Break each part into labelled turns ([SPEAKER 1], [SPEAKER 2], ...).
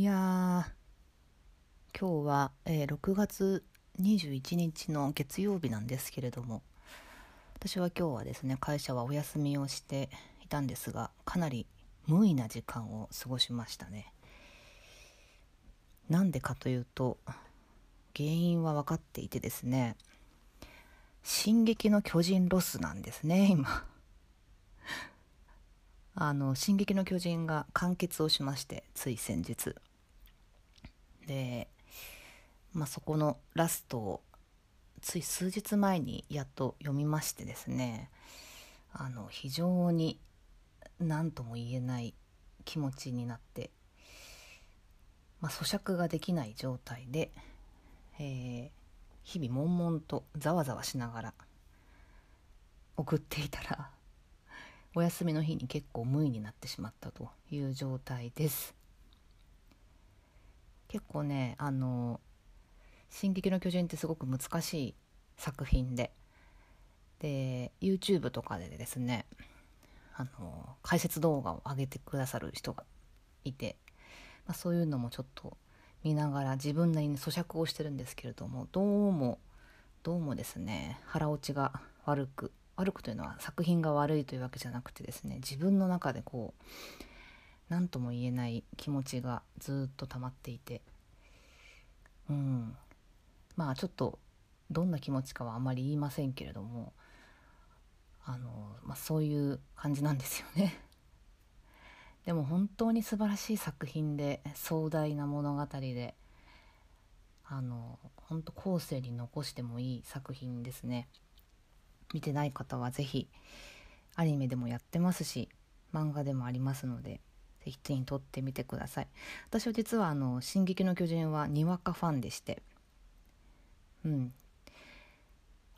[SPEAKER 1] いや今日は、えー6月21日の月曜日なんですけれども私は今日はですね会社はお休みをしていたんですがかなり無意な時間を過ごしましたね。なんでかというと原因は分かっていてですね「進撃の巨人」ロスなんですね今。あの「進撃の巨人」が完結をしましてつい先日。で、まあ、そこのラストをつい数日前にやっと読みましてですねあの非常に何とも言えない気持ちになって、まあ、咀嚼ができない状態で、えー日々悶々とざわざわしながら送っていたらお休みの日に結構無意になってしまったという状態です。結構ねあの「進撃の巨人」ってすごく難しい作品で。で YouTube とかでですねあの解説動画を上げてくださる人がいて、まあ、そういうのもちょっと見ながら自分なりに咀嚼をしてるんですけれどもどうもどうもですね腹落ちが悪く悪くというのは作品が悪いというわけじゃなくてですね自分の中でこう何とも言えない気持ちがずっと溜まっていて。うん。まあちょっとどんな気持ちかはあまり言いませんけれども。あの、まあ、そういう感じなんですよね。でも本当に素晴らしい作品で壮大な物語であの本当後世に残してもいい作品ですね。見てない方は是非アニメでもやってますし漫画でもありますので。是非手に取ってみてください。私は実はあの「進撃の巨人」はにわかファンでして。うん。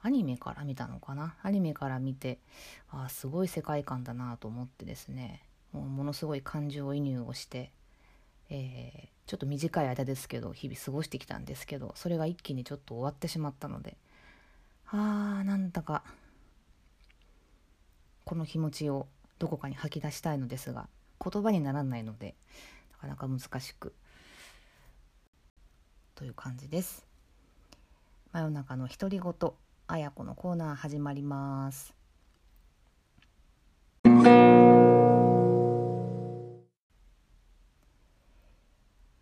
[SPEAKER 1] アニメから見たのかな？アニメから見てああすごい世界観だなと思ってですね。もうものすごい感情移入をして、えーちょっと短い間ですけど日々過ごしてきたんですけどそれが一気にちょっと終わってしまったのであーなんだかこの気持ちをどこかに吐き出したいのですが言葉にならないのでなかなか難しく。という感じです。真夜中の独り言あやこのコーナー始まります。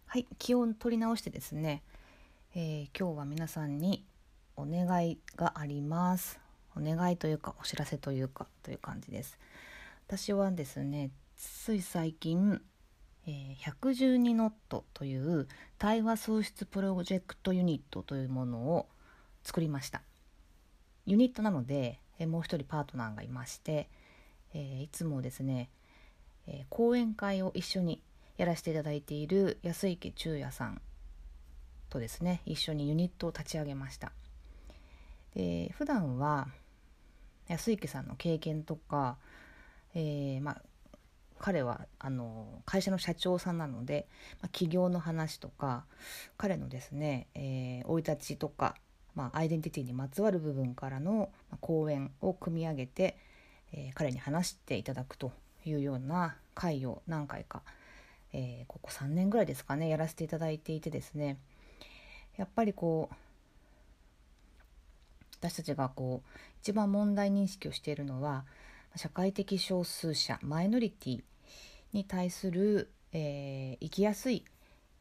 [SPEAKER 1] はい気を取り直してですね、えー今日は皆さんにお願いがあります。お願いというかお知らせというかという感じです。私はですねつい最近、え112ノットという対話創出プロジェクトユニットというものを作りました。ユニットなので、えもう一人パートナーがいまして、えいつもですね、え講演会を一緒にやらせていただいている安池中也さんとですね一緒にユニットを立ち上げました。で普段は安池さんの経験とか、えーまあ彼はあの会社の社長さんなので、まあ、企業の話とか彼のですね生、えーい立ちとか、まあ、アイデンティティにまつわる部分からの講演を組み上げて、えー彼に話していただくというような会を何回か、えーここ3年ぐらいですかねやらせていただいていてですね。やっぱりこう私たちがこう一番問題認識をしているのは社会的少数者マイノリティに対する、えー生きやすい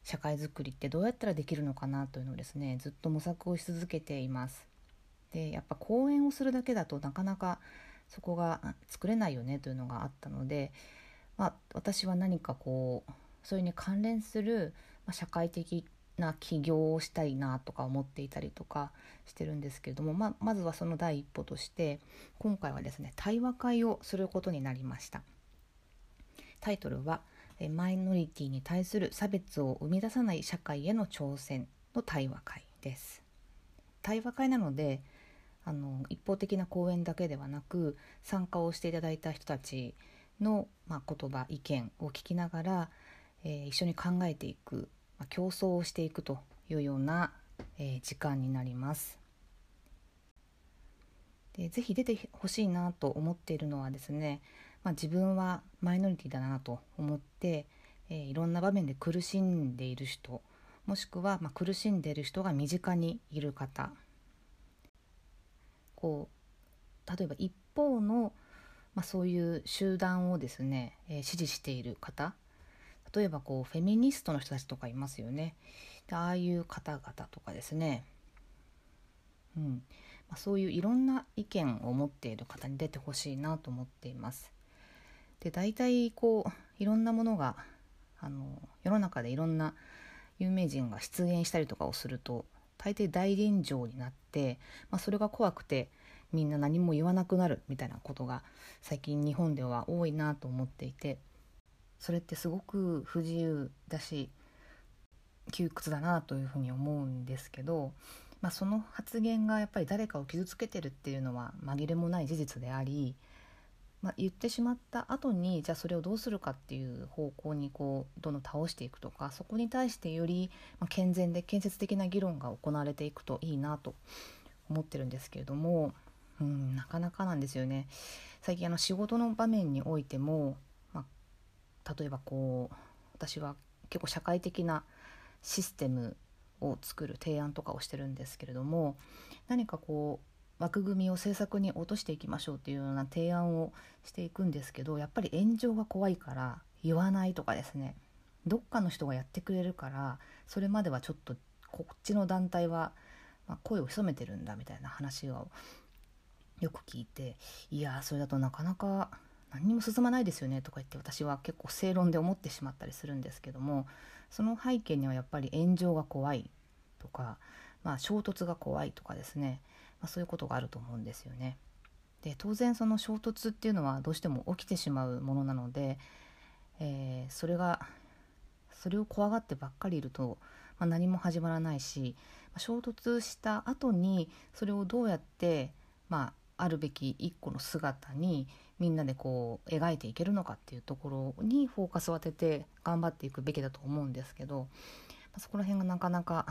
[SPEAKER 1] 社会づくりってどうやったらできるのかなというのをですねずっと模索をし続けています。でやっぱ講演をするだけだとなかなかそこが作れないよねというのがあったので、まあ、私は何かこうそれに関連する、ま、社会的な起業をしたいなとか思っていたりとかしてるんですけれども、ま、まずはその第一歩として今回はですね対話会をすることになりました。タイトルはえ「マイノリティに対する差別を生み出さない社会への挑戦」の対話会です。対話会なのであの一方的な講演だけではなく参加をしていただいた人たちの、まあ、言葉意見を聞きながら、えー一緒に考えていく、競争をしていくというような、え時間になります。でぜひ出てほしいなと思っているのはですね、まあ、自分はマイノリティだなと思って、えー、いろんな場面で苦しんでいる人もしくは、まあ、苦しんでいる人が身近にいる方こう例えば一方の、まあ、そういう集団をですね、えー、支持している方例えばこうフェミニストの人たちとかいますよね。でああいう方々とかですね、うん。まあ、そういういろんな意見を持っている方に出てほしいなと思っています。で大体こういろんなものがあの世の中でいろんな有名人が出演したりとかをすると大抵大炎上になって、まあ、それが怖くてみんな何も言わなくなるみたいなことが最近日本では多いなと思っていて。それってすごく不自由だし窮屈だなというふうに思うんですけど、まあ、その発言がやっぱり誰かを傷つけてるっていうのは紛れもない事実でありまあ、言ってしまった後にじゃあそれをどうするかっていう方向にこうどんどん倒していくとかそこに対してより、健全で建設的な議論が行われていくといいなと思ってるんですけれども、うん、なかなかなんですよね。最近あの仕事の場面においても、例えばこう私は結構社会的なシステムを作る提案とかをしてるんですけれども何かこう枠組みを政策に落としていきましょうっていうような提案をしていくんですけどやっぱり炎上が怖いから言わないとかですね。どっかの人がやってくれるからそれまではちょっとこっちの団体は、声を潜めてるんだみたいな話をよく聞いていやそれだとなかなか何にも進まないですよねとか言って私は結構正論で思ってしまったりするんですけどもその背景にはやっぱり炎上が怖いとか、まあ、衝突が怖いとかですねまあ、そういうことがあると思うんですよね。で当然その衝突っていうのはどうしても起きてしまうものなので、えー、それがそれを怖がってばっかりいると、まあ、何も始まらないし、ま、衝突した後にそれをどうやって、まあ、あるべき一個の姿にみんなでこう描いていけるのかっていうところにフォーカスを当てて頑張っていくべきだと思うんですけど、そこら辺がなかなか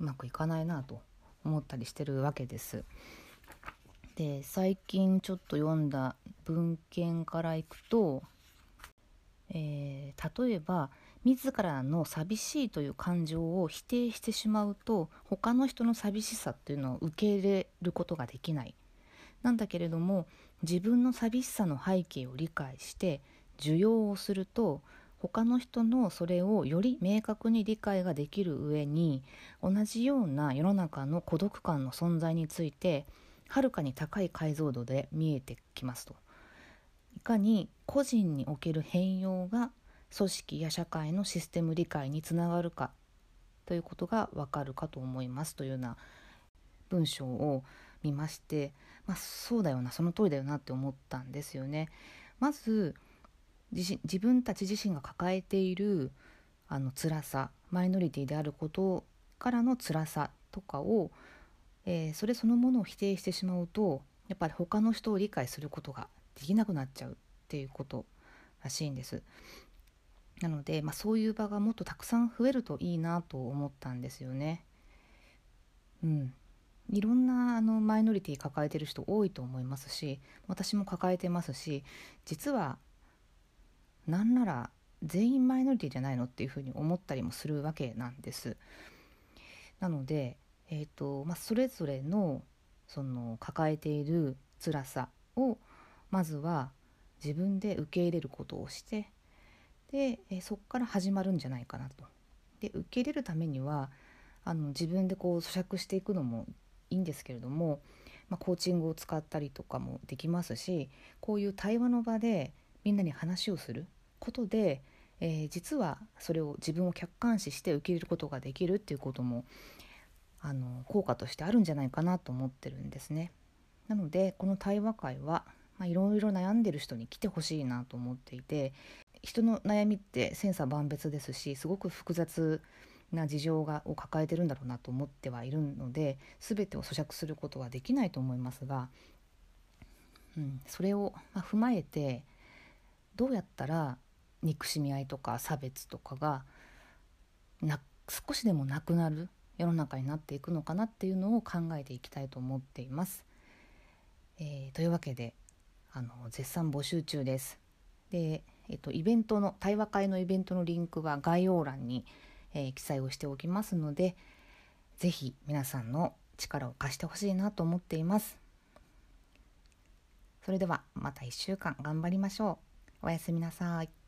[SPEAKER 1] うまくいかないなと思ったりしてるわけです。で最近ちょっと読んだ文献からいくと、えー、例えば自らの寂しいという感情を否定してしまうと他の人の寂しさっていうのを受け入れることができないなんだけれども自分の寂しさの背景を理解して受容をすると他の人のそれをより明確に理解ができる上に同じような世の中の孤独感の存在についてはるかに高い解像度で見えてきますと。いかに個人における変容が組織や社会のシステム理解につながるかということがわかるかと思いますというような文章を見まして、まあ、そうだよなその通りだよなって思ったんですよね。まず自分たち自身が抱えているあの辛さマイノリティであることからの辛さとかを、えー、それそのものを否定してしまうとやっぱり他の人を理解することができなくなっちゃうっていうことらしいんです。なので、まあ、そういう場がもっとたくさん増えるといいなと思ったんですよね。うん、いろんなあのマイノリティ抱えてる人多いと思いますし私も抱えてますし実はなんなら全員マイノリティじゃないのっていうふうに思ったりもするわけなんです。なので、えーとまあ、それぞれのその抱えている辛さをまずは自分で受け入れることをしてで、え、そこから始まるんじゃないかなと。で受け入れるためにはあの自分でこう咀嚼していくのもいいんですけれども、まあ、コーチングを使ったりとかもできますしこういう対話の場でみんなに話をすることで、えー、実はそれを自分を客観視して受け入れることができるっていうこともあの効果としてあるんじゃないかなと思ってるんですね。なのでこの対話会は、まあ、いろいろ悩んでる人に来てほしいなと思っていて人の悩みって千差万別ですしすごく複雑な事情がを抱えてるんだろうなと思ってはいるので全てを咀嚼することはできないと思いますが、うん、それを、ま踏まえてどうやったら憎しみ合いとか差別とかがな少しでもなくなる世の中になっていくのかなっていうのを考えていきたいと思っています。えー、というわけであの絶賛募集中です。でえっと、イベントの対話会のイベントのリンクは概要欄に、えー、記載をしておきますので是非皆さんの力を貸してほしいなと思っています。それではまた1週間頑張りましょう。おやすみなさい。